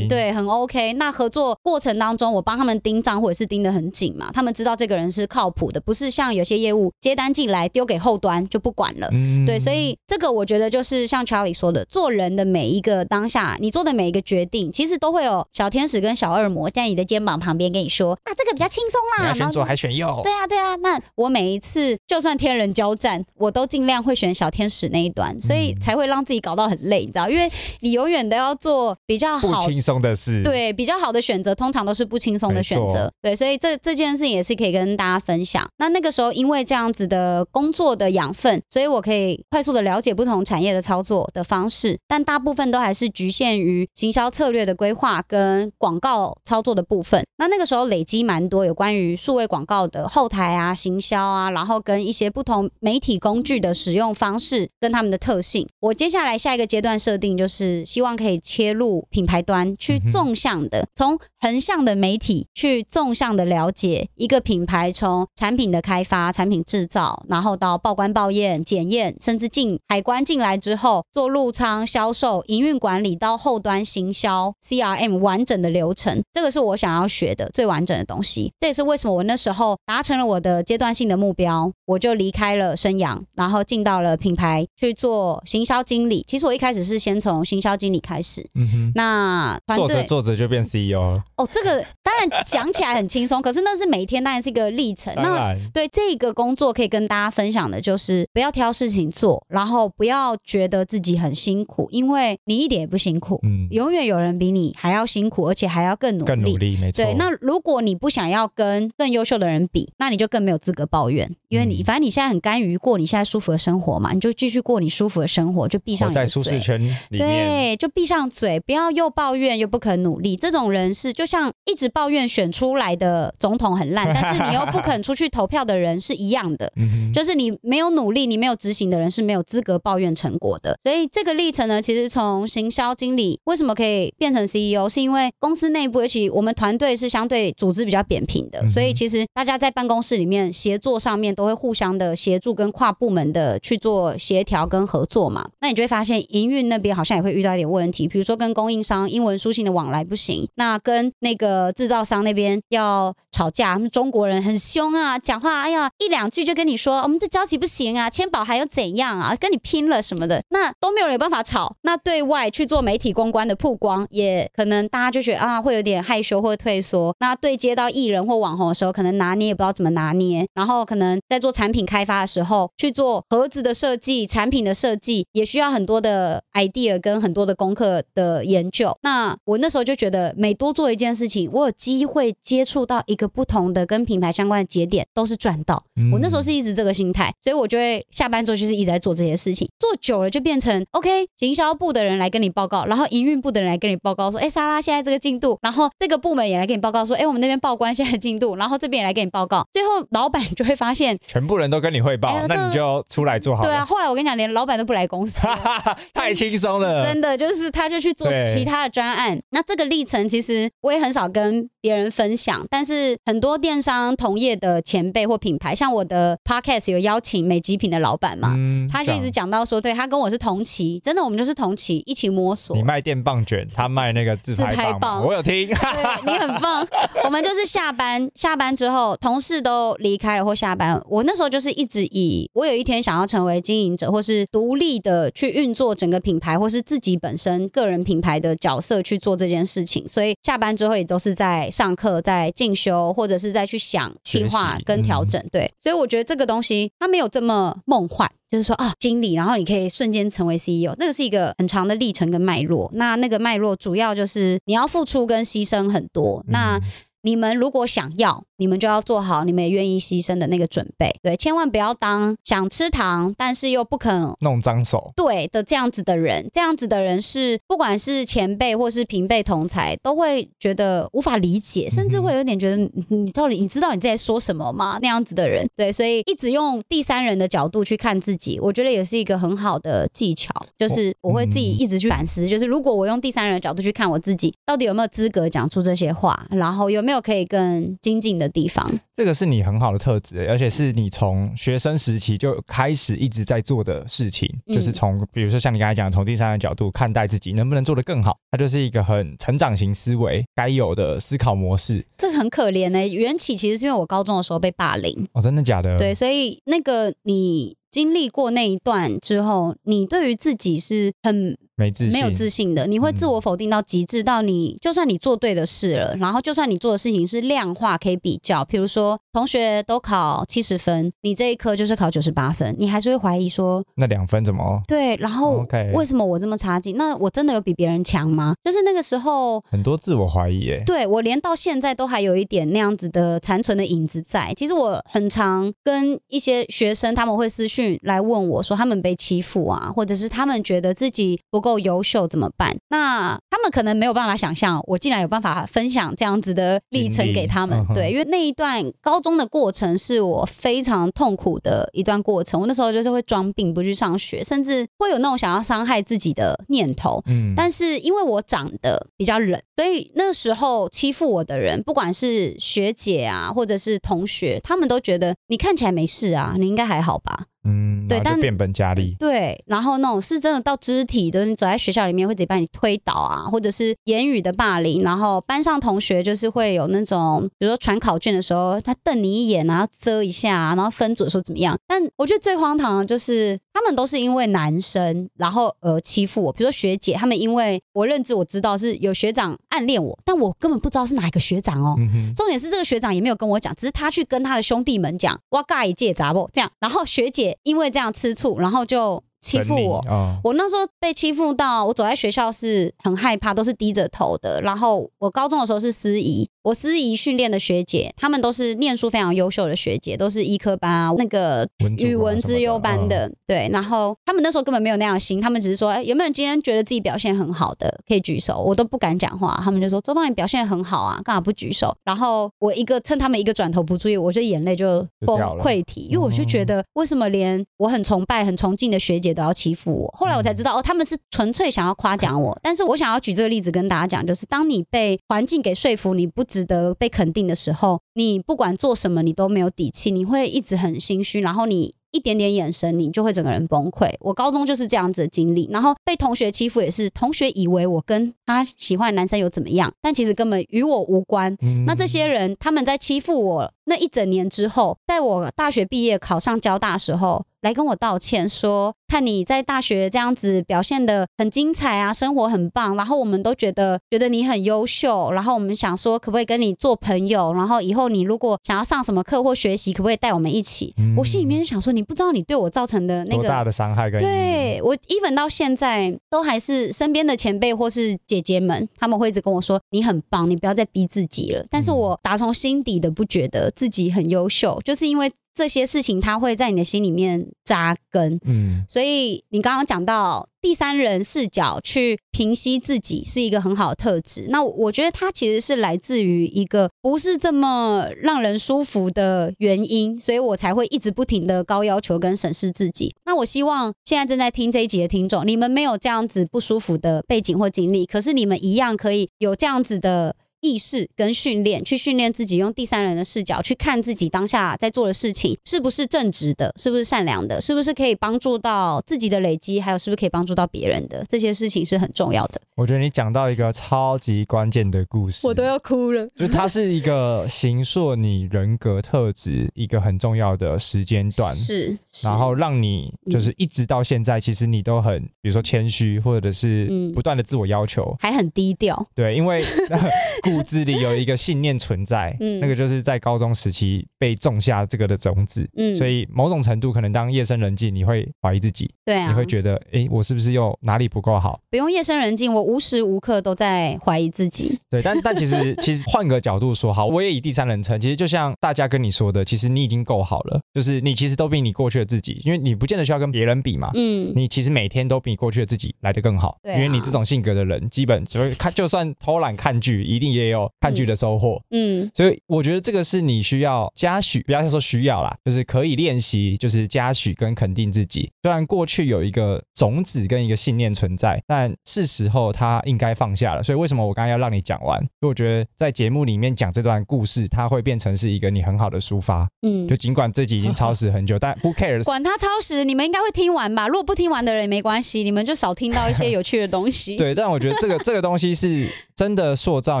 B: 心
A: 对很 OK。那合作过程当中，我帮他们盯账或者是盯得很紧嘛，他们知道这个人是靠谱的，不是像有些业务接单进来丢给后端就不管了。
B: 嗯
A: 对，所以这个我觉得就是像 Charlie 说的，做人的每一个当下，你做的每一个决定，其实都会有小天使跟小恶魔在你的肩膀旁边跟你说啊，这个比较轻松啦。
B: 选左还选右，
A: 对啊，对啊，那我每一次就算天人交战，我都尽量会选小天使那一端，所以
B: 嗯
A: 才会让自己搞到很累，你知道，因为你永远都要做比较
B: 不
A: 好。
B: 轻松的事。，
A: 对，比较好的选择通常都是不轻松的选择。对，所以这这件事情也是可以跟大家分享。那那个时候因为这样子的工作的养分，所以我可以快速的了解不同产业的操作的方式，但大部分都还是局限于行销策略的规划跟广告操作的部分。那那个时候累积蛮多有关于数位广告的后台啊、行销啊，然后跟一些不同媒体工具的使用方式跟他们的特性。我接下来下一个阶段设定就是希望可以切入品牌端，去纵向的从横向的媒体去纵向的了解一个品牌从产品的开发、产品制造，然后到报关、报验、检验，甚至进海关进来之后做入仓、销售、营运管理到后端行销 CRM 完整的流程，这个是我想要学的最完整的东西。这也是为什么我那时候达成了我的阶段性的目标，我就离开了生阳，然后进到了品牌去做行销经理。其实我一开始是先从行销经理开始，
B: 嗯，
A: 那团
B: 做着
A: 队
B: 做着就变 CEO 了。
A: 哦，这个当然讲起来很轻松，可是那是每天当然是一个历程。那，对这个工作可以跟大家分享的就是不要挑事情做，然后不要觉得自己很辛苦，因为你一点也不辛苦，
B: 嗯，
A: 永远有人比你还要辛苦，而且还要更努力。
B: 更努力，没错。
A: 对，那如果你不想要跟更优秀的人比，那你就更没有资格抱怨，因为你、
B: 嗯
A: 反正你现在很甘于过你现在舒服的生活嘛，你就继续过你舒服的生活，就闭上
B: 活在。舒适圈里面，
A: 对，就闭上嘴，不要又抱怨又不肯努力。这种人是就像一直抱怨选出来的总统很烂，但是你又不肯出去投票的人是一样的。就是你没有努力，你没有执行的人是没有资格抱怨成果的。所以这个历程呢，其实从行销经理为什么可以变成 CEO，是因为公司内部，尤其我们团队是相对组织比较扁平的，所以其实大家在办公室里面协作上面都会互相的协助跟跨部门的去做协调跟合作嘛。那你就会发现营运那边好像也会遇到一点问题，比如说跟供应商英文书信的往来不行，那跟那个制造商那边要吵架，他们中国人很凶啊，讲话哎呀一两句就跟你说我们这交期不行啊，签保还要怎样啊，跟你拼了什么的，那都没有人办法吵。那对外去做媒体公关的曝光，也可能大家就觉得啊会有点害羞或退缩。那对接到艺人或网红的时候，可能拿捏也不知道怎么拿捏，然后可能在做产品开发的时候，去做盒子的设计、产品的设计，也需要很多的 idea 跟很多的功课的研究。那我那时候就觉得，每多做一件事情，我有机会接触到一个不同的跟品牌相关的节点，都是赚到。
B: 嗯
A: 我那时候是一直这个心态，所以我就会下班之后就是一直在做这些事情，做久了就变成 OK，行销部的人来跟你报告，然后营运部的人来跟你报告说，哎，莎拉现在这个进度，然后这个部门也来跟你报告说，哎，我们那边报关现在进度，然后这边也来跟你报告，最后老板就会发现，
B: 全部人都跟你汇报那你就出来做好了。
A: 对啊，后来我跟你讲，连老板都不来公司。
B: 太轻松了。
A: 真的就是他就去做其他的专案。那这个历程其实我也很少跟别人分享，但是很多电商同业的前辈或品牌，像我的 podcast 有邀请美极品的老板嘛，
B: 嗯
A: 他就一直讲到说，对他跟我是同期，真的我们就是同期一起摸索
B: 你。卖电棒卷，他卖那个自
A: 自拍
B: 拍棒我有听。
A: 对你很棒，我们就是下班 下班之后，同事都离开了或下班，我那时候就是一直以我有一天想要成为经营者，或是独立的去运作整个品牌，或是自己本身个人品牌的角色去做这件事情，所以下班之后也都是在上课、在进修，或者是在去想计划跟调整。对，所以我觉得这个东西它没有这么梦幻。就是说啊，经理，然后你可以瞬间成为 CEO，那个是一个很长的历程跟脉络。那那个脉络主要就是你要付出跟牺牲很多。那
B: 嗯
A: 你们如果想要，你们就要做好你们也愿意牺牲的那个准备。对，千万不要当想吃糖，但是又不肯
B: 弄脏手，
A: 对的这样子的人，这样子的人是不管是前辈或是平辈同才，都会觉得无法理解，甚至会有点觉得你你到底你知道你在说什么吗？那样子的人，对，所以一直用第三人的角度去看自己，我觉得也是一个很好的技巧。就是我会自己一直去反思，就是如果我用第三人的角度去看我自己，到底有没有资格讲出这些话，然后有没有可以更精进的地方。
B: 这个是你很好的特质，而且是你从学生时期就开始一直在做的事情，
A: 嗯
B: 就是从比如说像你刚才讲，从第三人角度看待自己能不能做得更好，它就是一个很成长型思维该有的思考模式。
A: 这个很可怜呢、缘起其实是因为我高中的时候被霸凌，
B: 哦，真的假的？
A: 对，，所以那个你经历过那一段之后，你对于自己是很
B: 没自信，
A: 没有自信的，你会自我否定到极致，到你就算你做对的事了，然后就算你做的事情是量化可以比较，比如说同学都考七十分，你这一科就是考九十八分，你还是会怀疑说，
B: 那两分怎么
A: 对，然后为什么我这么差劲？那我真的有比别人强吗？就是那个时候。
B: 很多自我怀疑耶？
A: 对我连到现在都还有一点那样子的残存的影子在。其实我很常跟一些学生他们会私讯来问我说，他们被欺负啊，或者是他们觉得自己不够优秀怎么办？那他们可能没有办法想象，我竟然有办法分享这样子的历程给他们对，因为那一段高中的过程是我非常痛苦的一段过程。我那时候就是会装病不去上学，甚至会有那种想要伤害自己的念头。
B: 嗯，
A: 但是因为我长得比较冷，所以那时候欺负我的人，不管是学姐啊，或者是同学，他们都觉得你看起来没事啊，你应该还好吧？
B: 嗯，
A: 对但
B: 变本加厉，
A: 对，然后那种是真的到肢体的，你走在学校里面会直接把你推倒啊，或者是言语的霸凌，然后班上同学就是会有那种，比如说传考卷的时候，他瞪你一眼，然后遮一下啊，然后分组的时候怎么样？但我觉得最荒唐的就是他们都是因为男生，然后呃欺负我，比如说学姐，他们因为我认知我知道是有学长暗恋我，但我根本不知道是哪一个学长哦，
B: 嗯，
A: 重点是这个学长也没有跟我讲，只是他去跟他的兄弟们讲，哇嘎一届杂不这样，然后学姐因为这样吃醋，然后就欺负我。
B: 哦，
A: 我那时候被欺负到，我走在学校是很害怕，都是低着头的。然后我高中的时候是司仪，我司仪训练的学姐，她们都是念书非常优秀的学姐，都是医科班啊，那个语文
B: 什么
A: 资优班
B: 嗯
A: 的。对，然后他们那时候根本没有那样的心，他们只是说，哎，有没有人今天觉得自己表现很好的，可以举手？我都不敢讲话，他们就说周芳你表现很好啊，干嘛不举手？然后我一个趁他们一个转头不注意，我就眼泪就崩溃体，因为我就觉得为什么连我很崇拜、很崇敬的学姐都要欺负我？后来我才知道，哦，他们是纯粹想要夸奖我。但是我想要举这个例子跟大家讲，就是当你被环境给说服，你不值得被肯定的时候，你不管做什么，你都没有底气，你会一直很心虚，然后你。一点点眼神，你就会整个人崩溃。我高中就是这样子的经历，然后被同学欺负也是，同学以为我跟他喜欢的男生有怎么样，但其实根本与我无关。
B: 嗯
A: 那这些人他们在欺负我那一整年之后，在我大学毕业考上交大的时候，来跟我道歉说，看你在大学这样子表现的很精彩啊，生活很棒，然后我们都觉得觉得你很优秀，然后我们想说可不可以跟你做朋友，然后以后你如果想要上什么课或学习，可不可以带我们一起？
B: 嗯
A: 我心里面就想说，你不知道你对我造成的那个
B: 多大的伤害跟
A: 对我，even 到现在都还是身边的前辈或是姐姐们，他们会一直跟我说你很棒，你不要再逼自己了。但是
B: 嗯
A: 我打从心底的不觉得自己很优秀，就是因为这些事情，它会在你的心里面扎根。
B: 嗯
A: 所以你刚刚讲到第三人视角去平息自己是一个很好的特质。那我觉得它其实是来自于一个不是这么让人舒服的原因，所以我才会一直不停的高要求跟审视自己。那我希望现在正在听这一集的听众，你们没有这样子不舒服的背景或经历，可是你们一样可以有这样子的。意识跟训练，去训练自己，用第三人的视角去看自己当下在做的事情是不是正直的，是不是善良的，是不是可以帮助到自己的累积，还有是不是可以帮助到别人的，这些事情是很重要的。
B: 我觉得你讲到一个超级关键的故事，我都
A: 要哭了。
B: 就它是一个形塑你人格特质一个很重要的时间段，
A: 是，是
B: 然后让你就是一直到现在，其实你都很，比如说谦虚，或者是
A: 嗯
B: 不断的自我要求。
A: 还很低调。
B: 对，因为 骨子里有一个信念存在，
A: 嗯
B: 那个就是在高中时期被种下这个的种子。
A: 嗯，
B: 所以某种程度，可能当夜深人静，你会怀疑自己，
A: 对啊，
B: 你会觉得，哎，我是不是又哪里不够好？
A: 不用夜深人静，我无时无刻都在怀疑自己。
B: 对，但但其实 其实换个角度说，好，我也以第三人称，其实就像大家跟你说的，其实你已经够好了，就是你其实都比你过去的自己，因为你不见得需要跟别人比嘛。
A: 嗯，
B: 你其实每天都比过去的自己来得更好，
A: 对啊
B: 因为你这种性格的人，基本就会看，就算偷懒看剧，一定也有看剧的收获。
A: 嗯
B: 所以我觉得这个是你需要嘉许，不要说需要啦，就是可以练习，就是嘉许跟肯定自己。虽然过去有一个种子跟一个信念存在，但是时候他应该放下了。所以为什么我刚刚要让你讲完？因为我觉得在节目里面讲这段故事，它会变成是一个你很好的抒发。
A: 嗯
B: 就，尽管自己已经超时很久，但 who cares？
A: 管他超时，你们应该会听完吧？如果不听完的人也没关系，你们就少听到一些有趣的东西。
B: 对，但我觉得这个这个东西是真的塑造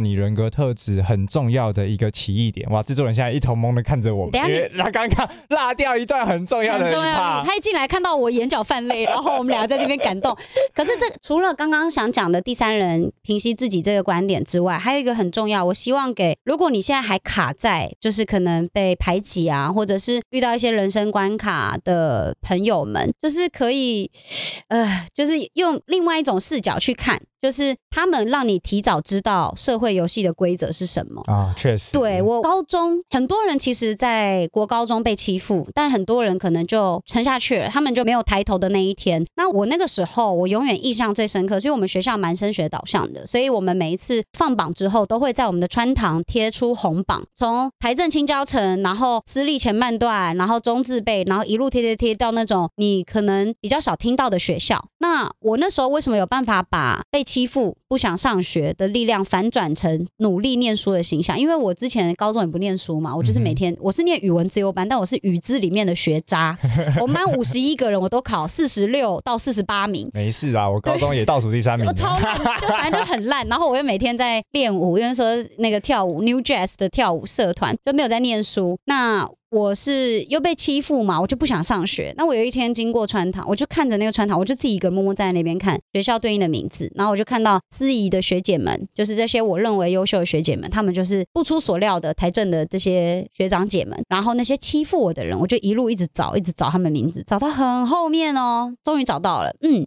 B: 你人人格特质很重要的一个起义点。哇，制作人现在一头懵的看着我们，
A: 等下你
B: 因为他刚刚落掉一段很重要的
A: 很重要。他一进来看到我眼角泛泪，然后我们俩在那边感动。可是这除了刚刚想讲的第三人平息自己这个观点之外，还有一个很重要，我希望给如果你现在还卡在就是可能被排挤啊，或者是遇到一些人生关卡的朋友们，就是可以呃，就是用另外一种视角去看。就是他们让你提早知道社会游戏的规则是什么。
B: 啊，确实，
A: 对我高中很多人其实，在国高中被欺负，但很多人可能就撑下去了，他们就没有抬头的那一天。那我那个时候，我永远印象最深刻，所以我们学校蛮升学导向的，所以我们每一次放榜之后，都会在我们的穿堂贴出红榜，从台政青交城，然后私立前半段，然后中自备，然后一路贴贴贴到那种你可能比较少听到的学校。那我那时候为什么有办法把被欺负、不想上学的力量反转成努力念书的形象？因为我之前高中也不念书嘛，我就是每天我是念语文自由班，但我是语资里面的学渣。我们班五十一个人，我都考四十六到四十八名。
B: 没事啊，我高中也倒数第三名
A: 我。超烂，就反正就很烂。然后我又每天在练舞，因为说那个跳舞 New Jazz 的跳舞社团就没有在念书。那我是又被欺负嘛，我就不想上学。那我有一天经过穿堂，我就看着那个穿堂，我就自己一个人默默站在那边看学校对应的名字，然后我就看到司仪的学姐们，就是这些我认为优秀的学姐们，他们就是不出所料的台政的这些学长姐们。然后那些欺负我的人，我就一路一直找，一直找他们名字，找到很后面哦，终于找到了。嗯，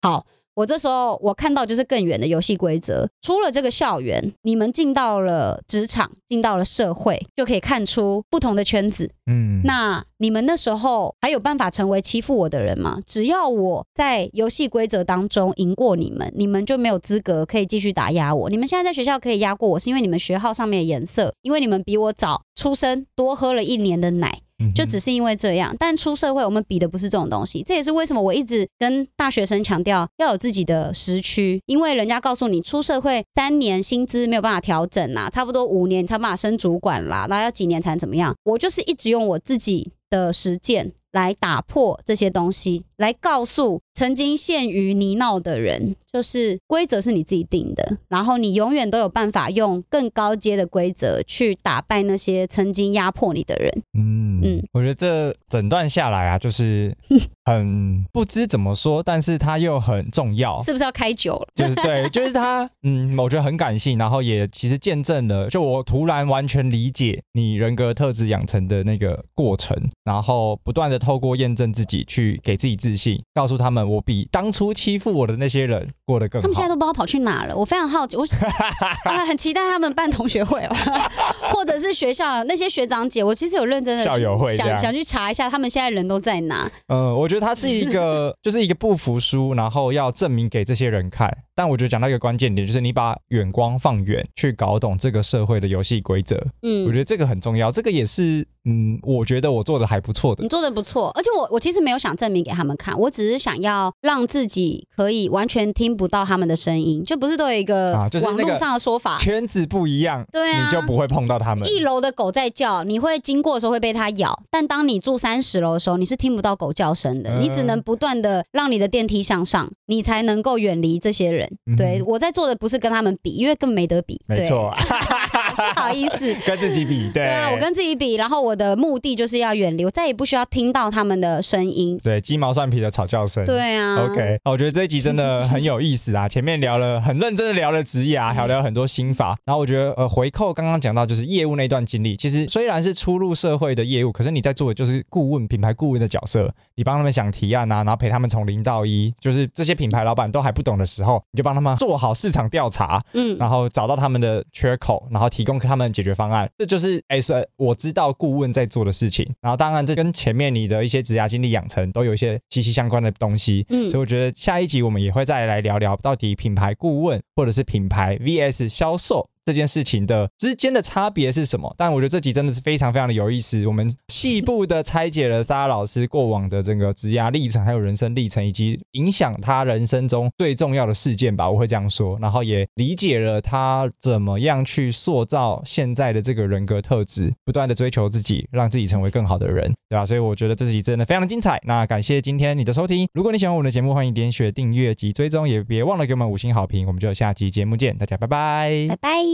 A: 好。我这时候我看到就是更远的游戏规则，出了这个校园，你们进到了职场，进到了社会，就可以看出不同的圈子。
B: 嗯，
A: 那你们那时候还有办法成为欺负我的人吗？只要我在游戏规则当中赢过你们，你们就没有资格可以继续打压我。你们现在在学校可以压过我，是因为你们学号上面的颜色，因为你们比我早出生，多喝了一年的奶。就只是因为这样。但出社会，我们比的不是这种东西，这也是为什么我一直跟大学生强调要有自己的时区，因为人家告诉你出社会三年薪资没有办法调整啦，差不多五年才办法升主管啦，那要几年才能怎么样？我就是一直用我自己的实践来打破这些东西，来告诉曾经陷于泥淖的人，就是规则是你自己定的，然后你永远都有办法用更高阶的规则去打败那些曾经压迫你的人。
B: 嗯
A: 嗯
B: 我觉得这整段下来啊，就是 很不知怎么说，但是它又很重要。
A: 是不是要开酒了？
B: 就是对，就是他，嗯，我觉得很感性，然后也其实见证了，就我突然完全理解你人格特质养成的那个过程，然后不断的透过验证自己去给自己自信，告诉他们我比当初欺负我的那些人过得更好
A: 他们现。在都不知道跑去哪了，我非常好奇，我 啊很期待他们办同学会哦，或者是学校那些学长姐，我其实有认真的
B: 校友会
A: 想想去查一下他们现在人都在哪。
B: 嗯，我觉得他是一个，就是一个不服输，然后要证明给这些人看。但我觉得讲到一个关键点，就是你把眼光放远，去搞懂这个社会的游戏规则。嗯我
A: 嗯
B: 觉，得这个很重要，这个也是，嗯，我觉得我做的还不错的
A: 你。做的不错，而且我我其实没有想证明给他们看，我只是想要让自己可以完全听不到他们的声音，就不是都有一个
B: 啊就是那个
A: 网络上的说法。
B: 圈子不一样，
A: 对啊
B: 你就不会碰到他们。
A: 一楼的狗在叫，你会经过的时候会被它咬，但当你住三十楼的时候，你是听不到狗叫声的，
B: 嗯
A: 你只能不断的让你的电梯向上，你才能够远离这些人。
B: 嗯
A: 对我在做的不是跟他们比，因为根本没得比。对，
B: 没错，
A: 不好意思。
B: 跟自己比，对，
A: 对啊，我跟自己比，然后我的目的就是要远离，我再也不需要听到他们的声音。
B: 对鸡毛蒜皮的吵叫声。
A: 对啊
B: OK，我觉得这一集真的很有意思啊！前面聊了很认真的聊了职业啊，还 有聊了很多心法。然后我觉得呃，回扣刚刚讲到就是业务那段经历，其实虽然是初入社会的业务，可是你在做的就是顾问、品牌顾问的角色，你帮他们想提案啊，然后陪他们从零到一，就是这些品牌老板都还不懂的时候，你就帮他们做好市场调查，
A: 嗯，
B: 然后找到他们的缺口，然后提供给他们解决方案，这就是 S 我知道顾问在做的事情。然后当然这跟前面你的一些职涯经历养成都有一些息息相关的东西。
A: 嗯
B: 所以我觉得下一集我们也会再来聊聊到底品牌顾问或者是品牌 VS 销售。这件事情的之间的差别是什么？但我觉得这集真的是非常非常的有意思。我们细部的拆解了沙老师过往的这个职涯历程，还有人生历程，以及影响他人生中最重要的事件吧，我会这样说。然后也理解了他怎么样去塑造现在的这个人格特质，不断的追求自己，让自己成为更好的人，对吧？所以我觉得这集真的非常的精彩。那感谢今天你的收听。如果你喜欢我们的节目，欢迎点选订阅及追踪，也别忘了给我们五星好评。我们就下期节目见，大家拜拜
A: 拜拜。